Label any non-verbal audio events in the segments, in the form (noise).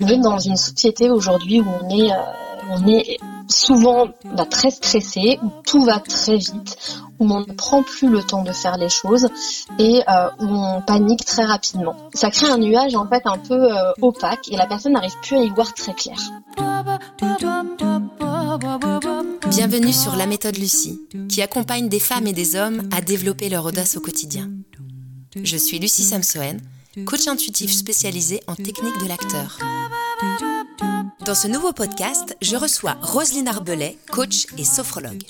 On est dans une société aujourd'hui où on est, euh, on est souvent bah, très stressé, où tout va très vite, où on ne prend plus le temps de faire les choses et euh, où on panique très rapidement. Ça crée un nuage en fait un peu euh, opaque et la personne n'arrive plus à y voir très clair. Bienvenue sur La méthode Lucie, qui accompagne des femmes et des hommes à développer leur audace au quotidien. Je suis Lucie Samsoen, coach intuitif spécialisé en technique de l'acteur. Dans ce nouveau podcast, je reçois Roselyne Arbelet, coach et sophrologue.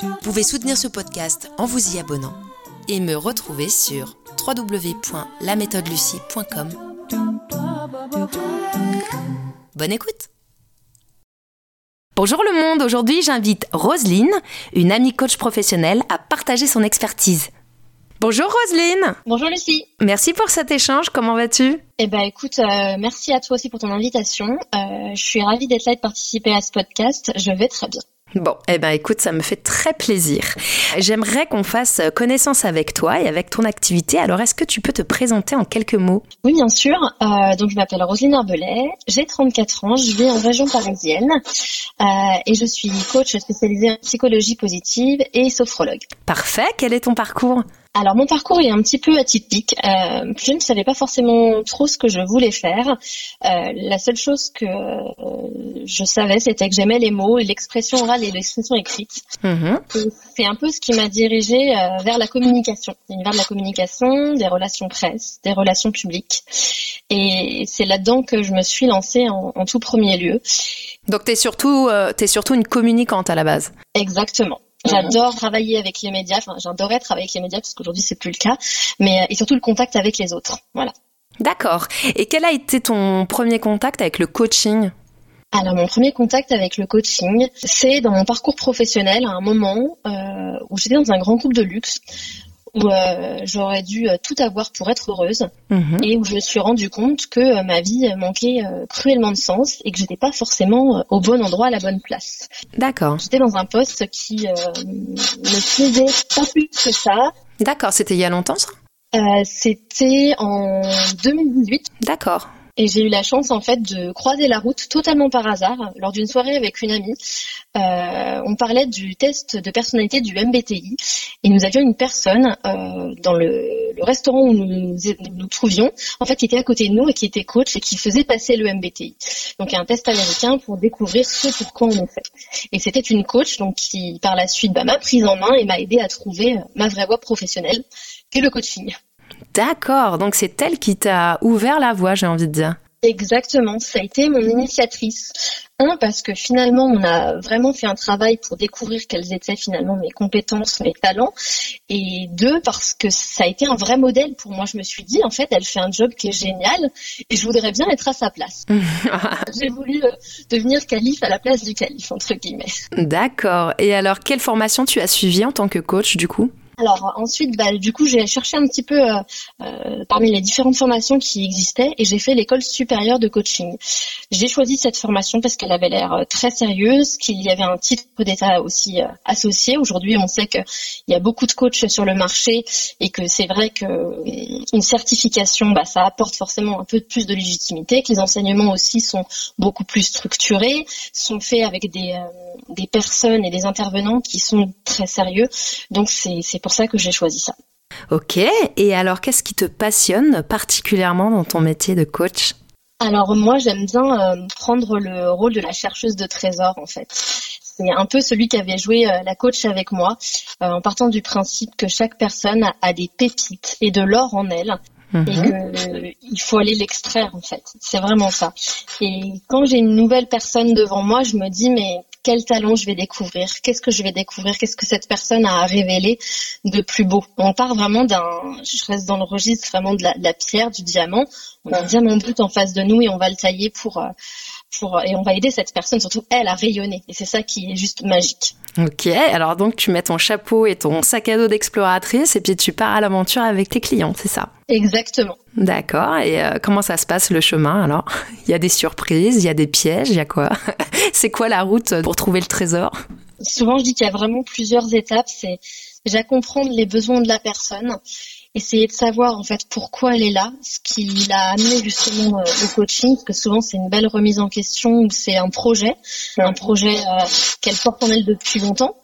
Vous pouvez soutenir ce podcast en vous y abonnant et me retrouver sur www.laméthodelucie.com. Bonne écoute Bonjour le monde, aujourd'hui j'invite Roselyne, une amie coach professionnelle, à partager son expertise. Bonjour Roselyne Bonjour Lucie Merci pour cet échange, comment vas-tu? Eh ben écoute, euh, merci à toi aussi pour ton invitation. Euh, je suis ravie d'être là et de participer à ce podcast, je vais très bien. Bon, eh ben écoute, ça me fait très plaisir. J'aimerais qu'on fasse connaissance avec toi et avec ton activité. Alors, est-ce que tu peux te présenter en quelques mots? Oui, bien sûr. Euh, donc, je m'appelle Roselyne Arbelet, j'ai 34 ans, je vis en région parisienne euh, et je suis coach spécialisée en psychologie positive et sophrologue. Parfait. Quel est ton parcours? Alors mon parcours est un petit peu atypique. Euh, je ne savais pas forcément trop ce que je voulais faire. Euh, la seule chose que euh, je savais, c'était que j'aimais les mots et l'expression orale et l'expression écrite. Mhm. C'est un peu ce qui m'a dirigée euh, vers la communication, l'univers de la communication, des relations presse, des relations publiques. Et c'est là-dedans que je me suis lancée en, en tout premier lieu. Donc, tu es, surtout, euh, t'es surtout une communicante à la base Exactement. J'adore travailler avec les médias. Enfin, j'adorais travailler avec les médias parce qu'aujourd'hui c'est plus le cas. Mais euh, et surtout le contact avec les autres. Voilà. D'accord. Et quel a été ton premier contact avec le coaching? Alors mon premier contact avec le coaching, c'est dans mon parcours professionnel à un moment euh, où j'étais dans un grand couple de luxe où euh, j'aurais dû euh, tout avoir pour être heureuse Mhm. et où je me suis rendu compte que euh, ma vie manquait cruellement de sens et que j'étais pas forcément au bon endroit à la bonne place. D'accord. J'étais dans un poste qui euh, ne plaisait pas plus que ça. D'accord, c'était il y a longtemps ça? Euh, C'était en 2018 D'accord. Et j'ai eu la chance en fait de croiser la route totalement par hasard lors d'une soirée avec une amie. Euh, on parlait du test de personnalité du MBTI et nous avions une personne euh, dans le, le restaurant où nous nous trouvions, en fait, qui était à côté de nous et qui était coach et qui faisait passer le MBTI. Donc un test américain pour découvrir ce pour quoi on est fait. Et c'était une coach donc qui par la suite bah, m'a prise en main et m'a aidé à trouver ma vraie voie professionnelle, qui est le coaching. D'accord, donc c'est elle qui t'a ouvert la voie, j'ai envie de dire. Exactement, ça a été mon initiatrice. Un, parce que finalement, on a vraiment fait un travail pour découvrir quelles étaient finalement mes compétences, mes talents. Et deux, parce que ça a été un vrai modèle pour moi. Je me suis dit, en fait, elle fait un job qui est génial et je voudrais bien être à sa place. (laughs) J'ai voulu euh, devenir calife à la place du calife, entre guillemets. D'accord. Et alors, quelle formation tu as suivie en tant que coach du coup? Alors ensuite, bah, du coup, j'ai cherché un petit peu euh, euh, parmi les différentes formations qui existaient et j'ai fait l'école supérieure de coaching. J'ai choisi cette formation parce qu'elle avait l'air euh, très sérieuse, qu'il y avait un titre d'état aussi associé. Aujourd'hui, on sait qu'il y a beaucoup de coachs sur le marché et que c'est vrai que euh, une certification, bah, ça apporte forcément un peu plus de légitimité, que les enseignements aussi sont beaucoup plus structurés, sont faits avec des, personnes et des intervenants qui sont très sérieux. Donc c'est pour ça que j'ai choisi ça. Ok. Et alors, qu'est-ce qui te passionne particulièrement dans ton métier de coach? Alors moi j'aime bien euh, prendre le rôle de la chercheuse de trésors en fait. C'est un peu celui qui avait joué euh, la coach avec moi, euh, en partant du principe que chaque personne a, a des pépites et de l'or en elle et Mhm. que euh, il faut aller l'extraire en fait. C'est vraiment ça. Et quand j'ai une nouvelle personne devant moi, je me dis mais quel talent je vais découvrir? Qu'est-ce que je vais découvrir? Qu'est-ce que cette personne a à révéler de plus beau? On part vraiment d'un, je reste dans le registre vraiment de la, de la pierre, du diamant. On a un diamant brut en face de nous et on va le tailler pour euh, pour et on va aider cette personne surtout elle à rayonner. Et c'est ça qui est juste magique. Ok. Alors donc, tu mets ton chapeau et ton sac à dos d'exploratrice et puis tu pars à l'aventure avec tes clients, c'est ça? Exactement. D'accord. Et euh, comment ça se passe le chemin alors? (laughs) Il y a des surprises, il y a des pièges, il y a quoi? (laughs) C'est quoi la route pour trouver le trésor? Souvent je dis qu'il y a vraiment plusieurs étapes. C'est déjà comprendre les besoins de la personne, essayer de savoir en fait pourquoi elle est là, ce qui l'a amené justement euh, au coaching, parce que souvent c'est une belle remise en question ou c'est un projet, un projet euh, qu'elle porte en elle depuis longtemps.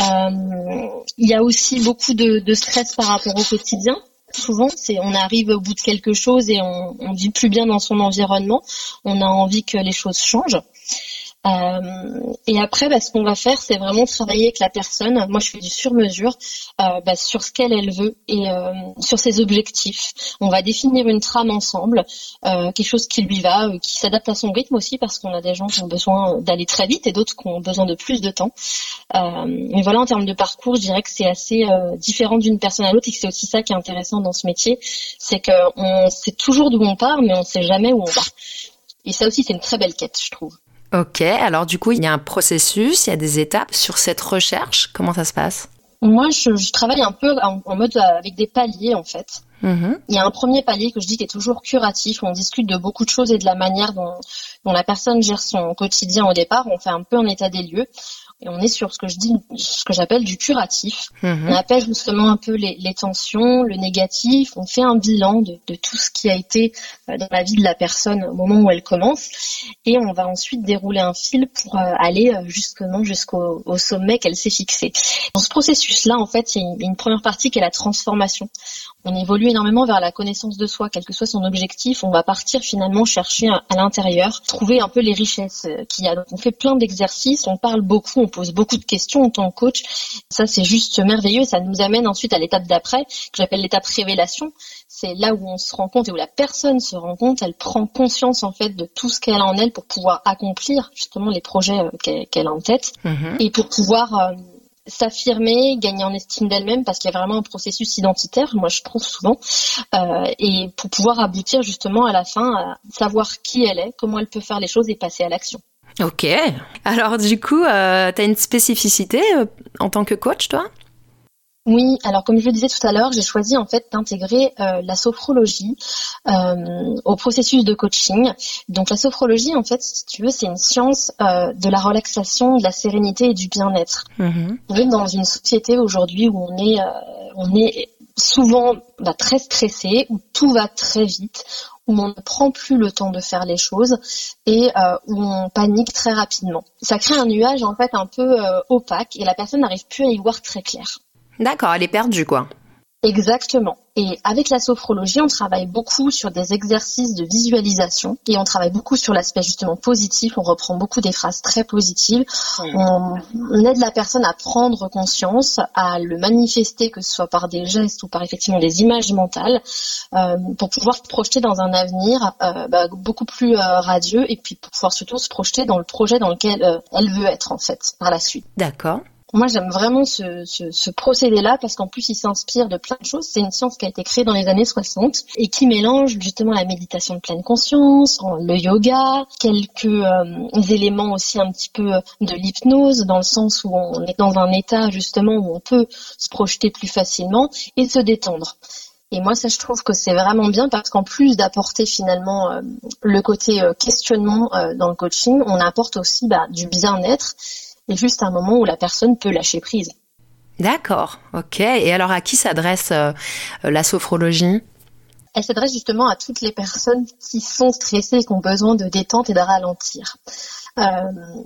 Euh, il y a aussi beaucoup de, de, stress par rapport au quotidien. Souvent, c'est on arrive au bout de quelque chose et on, on vit plus bien dans son environnement. On a envie que les choses changent. Euh, et après, bah, ce qu'on va faire, c'est vraiment travailler avec la personne. Moi, je fais du sur-mesure euh, bah, sur ce qu'elle elle veut et euh, sur ses objectifs. On va définir une trame ensemble, quelque chose qui lui va, qui s'adapte à son rythme aussi, parce qu'on a des gens qui ont besoin d'aller très vite et d'autres qui ont besoin de plus de temps. mais voilà, en termes de parcours, je dirais que c'est assez différent d'une personne à l'autre et que c'est aussi ça qui est intéressant dans ce métier, c'est qu'on sait toujours d'où on part, mais on sait jamais où on va. Et ça aussi, c'est une très belle quête, je trouve. Ok, alors du coup, il y a un processus, il y a des étapes sur cette recherche. Comment ça se passe? Moi, je, travaille un peu en, mode euh, avec des paliers en fait. Mm-hmm. Il y a un premier palier que je dis qui est toujours curatif, où on discute de beaucoup de choses et de la manière dont, dont la personne gère son quotidien au départ. On fait un peu un état des lieux et on est sur ce que je dis, ce que j'appelle du curatif. Mhm. On appelle justement un peu les, tensions, le négatif. On fait un bilan de, tout ce qui a été euh, dans la vie de la personne au moment où elle commence, et on va ensuite dérouler un fil pour euh, aller euh, justement jusqu'au sommet qu'elle s'est fixé. Dans ce processus-là, en fait, il y a une, une première partie qui est la transformation on évolue énormément vers la connaissance de soi, quel que soit son objectif. On va partir finalement chercher à, l'intérieur, trouver un peu les richesses qu'il y a. Donc on fait plein d'exercices, on parle beaucoup, on pose beaucoup de questions en tant que coach. Ça c'est juste merveilleux. Ça nous amène ensuite à l'étape d'après, que j'appelle l'étape révélation. C'est là où on se rend compte et où la personne se rend compte, elle prend conscience en fait de tout ce qu'elle a en elle pour pouvoir accomplir justement les projets euh, qu'elle a en tête mm-hmm. et pour pouvoir euh, s'affirmer, gagner en estime d'elle-même, parce qu'il y a vraiment un processus identitaire, moi je trouve souvent, euh, et pour pouvoir aboutir justement à la fin à savoir qui elle est, comment elle peut faire les choses et passer à l'action. Ok. Alors du coup, euh, tu une spécificité euh, en tant que coach, toi? Oui, alors comme je le disais tout à l'heure, j'ai choisi en fait d'intégrer euh, la sophrologie euh, au processus de coaching. Donc la sophrologie, en fait, si tu veux, c'est une science euh, de la relaxation, de la sérénité et du bien-être. Mm-hmm. On est dans une société aujourd'hui où on est, on est souvent bah, très stressé, où tout va très vite, où on ne prend plus le temps de faire les choses et où on panique très rapidement. Ça crée un nuage en fait un peu opaque et la personne n'arrive plus à y voir très clair. D'accord, elle est perdue, quoi. Exactement. Et avec la sophrologie, on travaille beaucoup sur des exercices de visualisation et on travaille beaucoup sur l'aspect justement positif. On reprend beaucoup des phrases très positives. On, aide la personne à prendre conscience, à le manifester, que ce soit par des gestes ou par effectivement des images mentales, euh, pour pouvoir se projeter dans un avenir euh, bah, beaucoup plus euh, radieux et puis pour pouvoir surtout se projeter dans le projet dans lequel elle veut être en fait par la suite. D'accord. Moi, j'aime vraiment ce, ce, ce procédé-là parce qu'en plus, il s'inspire de plein de choses. C'est une science qui a été créée dans les années 60 et qui mélange justement la méditation de pleine conscience, le yoga, quelques euh, éléments aussi un petit peu de l'hypnose dans le sens où on est dans un état justement où on peut se projeter plus facilement et se détendre. Et moi, ça, je trouve que c'est vraiment bien parce qu'en plus d'apporter finalement euh, le côté euh, questionnement dans le coaching, on apporte aussi bah, du bien-être et juste un moment où la personne peut lâcher prise. D'accord, ok. Et alors à qui s'adresse euh, la sophrologie? Elle s'adresse justement à toutes les personnes qui sont stressées et qui ont besoin de détente et de ralentir. Euh,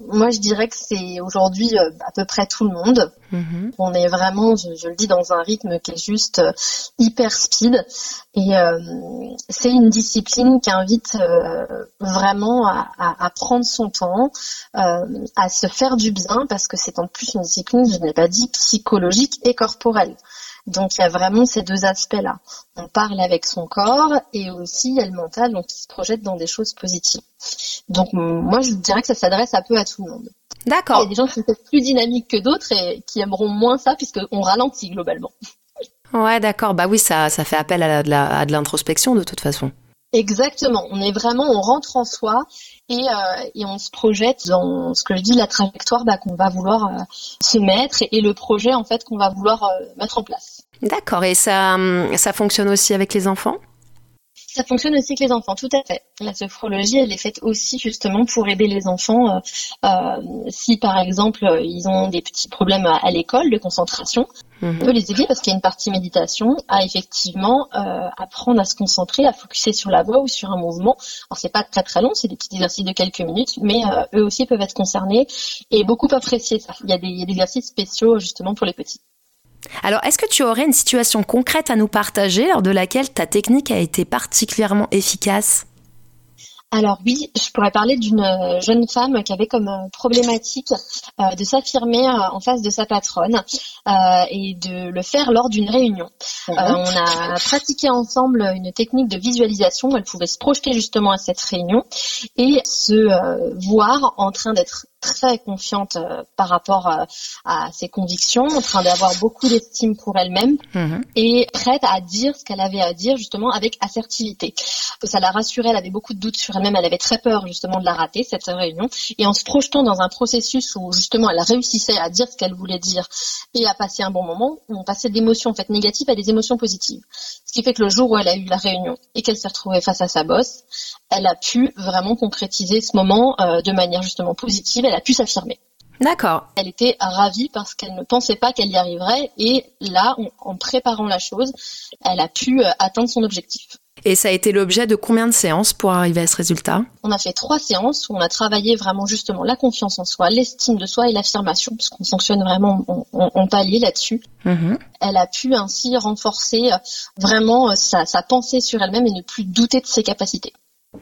moi, je dirais que c'est aujourd'hui euh, à peu près tout le monde. Mhm. On est vraiment, je, le dis, dans un rythme qui est juste euh, hyper speed. Et c'est une discipline qui invite vraiment à, à, prendre son temps, à se faire du bien, parce que c'est en plus une discipline, je n'ai pas dit, psychologique et corporelle. Donc il y a vraiment ces deux aspects-là. On parle avec son corps et aussi il y a le mental, donc qui se projette dans des choses positives. Donc moi je dirais que ça s'adresse un peu à tout le monde. D'accord. Il y a des gens qui sont plus dynamiques que d'autres et qui aimeront moins ça puisqu'on ralentit globalement. Ouais, d'accord. Bah oui, ça, ça fait appel à de l'introspection de toute façon. Exactement. On est vraiment, on rentre en soi et, euh, et on se projette dans ce que je dis, la trajectoire bah, qu'on va vouloir euh, se mettre et, le projet en fait qu'on va vouloir euh, mettre en place. D'accord. Et ça, hum, ça fonctionne aussi avec les enfants? Ça fonctionne aussi avec les enfants, tout à fait. La sophrologie, elle est faite aussi justement pour aider les enfants euh, si par exemple ils ont des petits problèmes à, l'école de concentration. On peut les aider parce qu'il y a une partie méditation à effectivement apprendre à se concentrer, à focuser sur la voix ou sur un mouvement. Alors c'est pas très très long, c'est des petits exercices de quelques minutes, mais eux aussi peuvent être concernés et beaucoup apprécier ça. Il y a des, il y a des exercices spéciaux justement pour les petits. Alors, est-ce que tu aurais une situation concrète à nous partager lors de laquelle ta technique a été particulièrement efficace? Alors oui, je pourrais parler d'une euh, jeune femme qui avait comme euh, problématique euh, de s'affirmer en face de sa patronne et de le faire lors d'une réunion. on a pratiqué ensemble une technique de visualisation. Où elle pouvait se projeter justement à cette réunion et se voir en train d'être très confiante euh, par rapport euh, à, ses convictions, en train d'avoir beaucoup d'estime pour elle-même mhm. et prête à dire ce qu'elle avait à dire justement avec assertivité. Ça la rassurait, elle avait beaucoup de doutes sur elle-même, elle avait très peur justement de la rater cette réunion et en se projetant dans un processus où justement elle réussissait à dire ce qu'elle voulait dire et à passer un bon moment, on passait d'émotions en fait négatives à des émotions positives. Ce qui fait que le jour où elle a eu la réunion et qu'elle s'est retrouvée face à sa bosse, elle a pu vraiment concrétiser ce moment euh, de manière justement positive. Elle a pu s'affirmer. D'accord. Elle était ravie parce qu'elle ne pensait pas qu'elle y arriverait et là, en préparant la chose, elle a pu euh, atteindre son objectif. Et ça a été l'objet de combien de séances pour arriver à ce résultat? On a fait trois séances où on a travaillé vraiment justement la confiance en soi, l'estime de soi et l'affirmation, parce qu'on fonctionne vraiment en, palier là-dessus. Mm-hmm. Elle a pu ainsi renforcer euh, vraiment sa pensée sur elle-même et ne plus douter de ses capacités.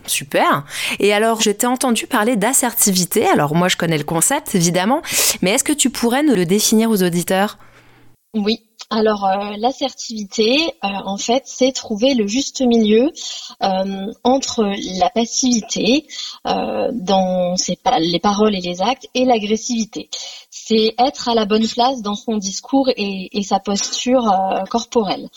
Super. Et alors, je t'ai entendu parler d'assertivité. Alors, moi, je connais le concept, évidemment. Mais est-ce que tu pourrais nous le définir aux auditeurs? Oui. Alors euh, l'assertivité, euh, en fait, c'est trouver le juste milieu euh, entre la passivité dans les paroles et les actes et l'agressivité. C'est être à la bonne place dans son discours et, et sa posture corporelle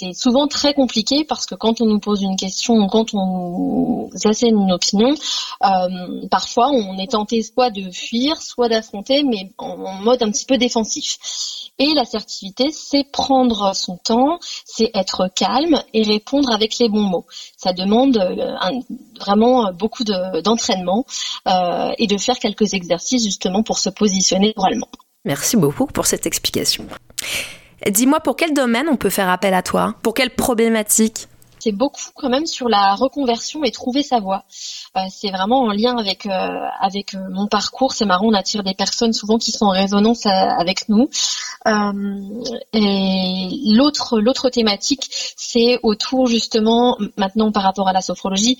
c'est souvent très compliqué parce que quand on nous pose une question, quand on nous assène une opinion, euh, parfois on est tenté soit de fuir, soit d'affronter, mais en, mode un petit peu défensif. Et l'assertivité, c'est prendre son temps, c'est être calme et répondre avec les bons mots. Ça demande euh, vraiment beaucoup d'entraînement euh, et de faire quelques exercices justement pour se positionner oralement. Merci beaucoup pour cette explication. Dis-moi pour quel domaine on peut faire appel à toi? Pour quelle problématique? C'est beaucoup quand même sur la reconversion et trouver sa voie. Euh, c'est vraiment en lien avec euh, avec euh, mon parcours. C'est marrant, on attire des personnes souvent qui sont en résonance avec nous. et l'autre l'autre thématique, c'est autour justement maintenant par rapport à la sophrologie,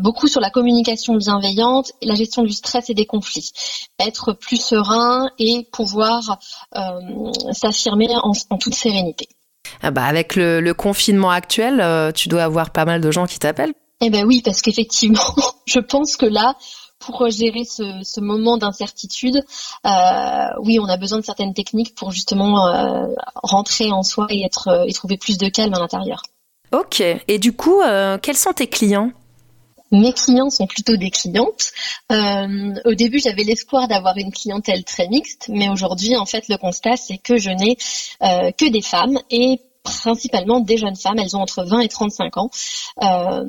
beaucoup sur la communication bienveillante, la gestion du stress et des conflits, être plus serein et pouvoir s'affirmer en toute sérénité. Ah bah avec le, confinement actuel, euh, tu dois avoir pas mal de gens qui t'appellent. Eh ben oui, parce qu'effectivement, (laughs) je pense que là, pour gérer ce, moment d'incertitude, euh, oui, on a besoin de certaines techniques pour justement euh, rentrer en soi et être et trouver plus de calme à l'intérieur. Ok. Et du coup, quels sont tes clients? Mes clients sont plutôt des clientes. Euh, au début, j'avais l'espoir d'avoir une clientèle très mixte, mais aujourd'hui, en fait, le constat, c'est que je n'ai euh, que des femmes et principalement des jeunes femmes. Elles ont entre 20 et 35 ans euh,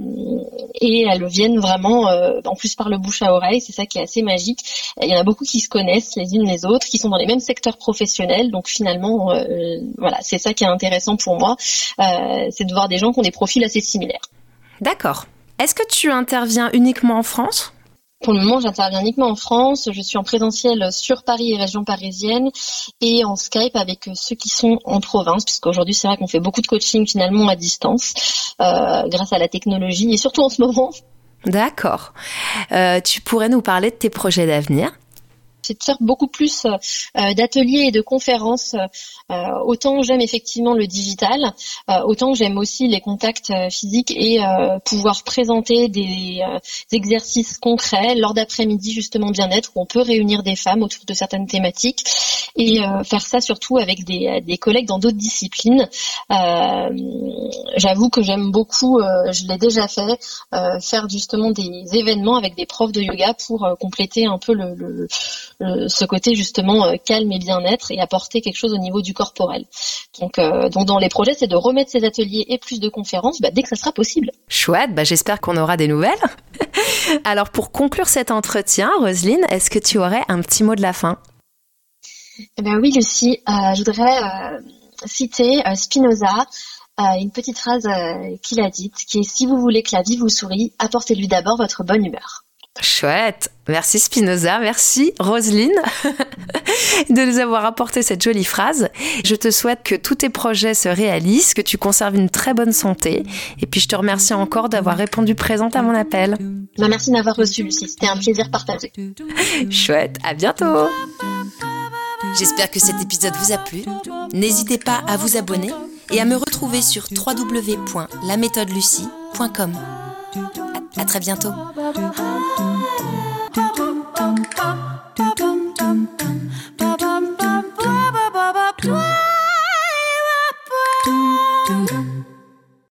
et elles viennent vraiment, en plus par le bouche à oreille. C'est ça qui est assez magique. Il y en a beaucoup qui se connaissent les unes les autres, qui sont dans les mêmes secteurs professionnels. Donc finalement, voilà, c'est ça qui est intéressant pour moi, c'est de voir des gens qui ont des profils assez similaires. D'accord. Est-ce que tu interviens uniquement en France? Pour le moment, j'interviens uniquement en France. Je suis en présentiel sur Paris et région parisienne et en Skype avec ceux qui sont en province, puisqu'aujourd'hui, c'est vrai qu'on fait beaucoup de coaching finalement à distance euh, grâce à la technologie et surtout en ce moment. D'accord. Euh, tu pourrais nous parler de tes projets d'avenir? C'est de faire beaucoup plus euh, euh, d'ateliers et de conférences. Euh, autant j'aime effectivement le digital, autant j'aime aussi les contacts physiques et pouvoir présenter des exercices concrets lors d'après-midi justement bien-être où on peut réunir des femmes autour de certaines thématiques et faire ça surtout avec des, collègues dans d'autres disciplines. J'avoue que j'aime beaucoup, je l'ai déjà fait, faire justement des événements avec des profs de yoga pour compléter un peu le ce côté justement calme et bien-être et apporter quelque chose au niveau du corporel. Donc, donc dans les projets, c'est de remettre ces ateliers et plus de conférences bah, dès que ça sera possible. Chouette, bah, j'espère qu'on aura des nouvelles. (laughs) Alors pour conclure cet entretien, Roselyne, est-ce que tu aurais un petit mot de la fin? Eh ben oui, Lucie, je voudrais citer Spinoza, une petite phrase qu'il a dite, qui est si vous voulez que la vie vous sourie, apportez-lui d'abord votre bonne humeur. Chouette. Merci Spinoza, merci Roselyne (laughs) de nous avoir apporté cette jolie phrase. Je te souhaite que tous tes projets se réalisent, que tu conserves une très bonne santé. Et puis je te remercie encore d'avoir répondu présente à mon appel. Bah, merci de m'avoir reçu Lucie, c'était un plaisir partagé. (laughs) Chouette, à bientôt. J'espère que cet épisode vous a plu. N'hésitez pas à vous abonner et à me retrouver sur www.laméthodelucie.com. À très bientôt.